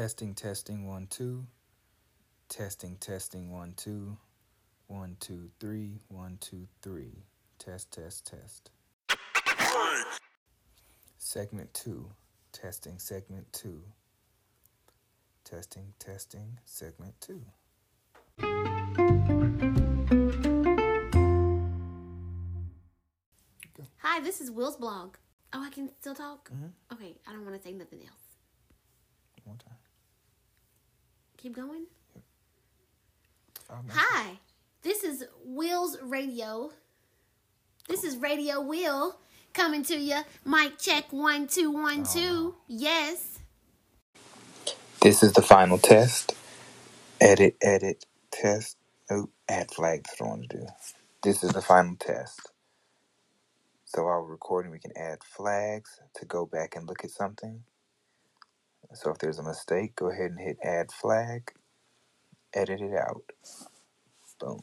Testing, testing, one, two. Testing, testing, one, two. One, two, three. One, two, three. Test, test, test. Segment two. Testing, segment two. Testing, testing, segment two. Hi, this is Will's blog. Oh, I can still talk? Mhm. Okay, I don't want to say nothing else. One time. Keep going. Five minutes. Hi, this is Will's Radio. This is Radio Will coming to you. Mic check one, two, one, Oh, two. Yes. This is the final test. Edit, edit, test. Oh, add flag. That's what I want to do. This is the final test. So while we're recording, we can add flags to go back and look at something. So if there's a mistake, go ahead and hit add flag. Edit it out. Boom.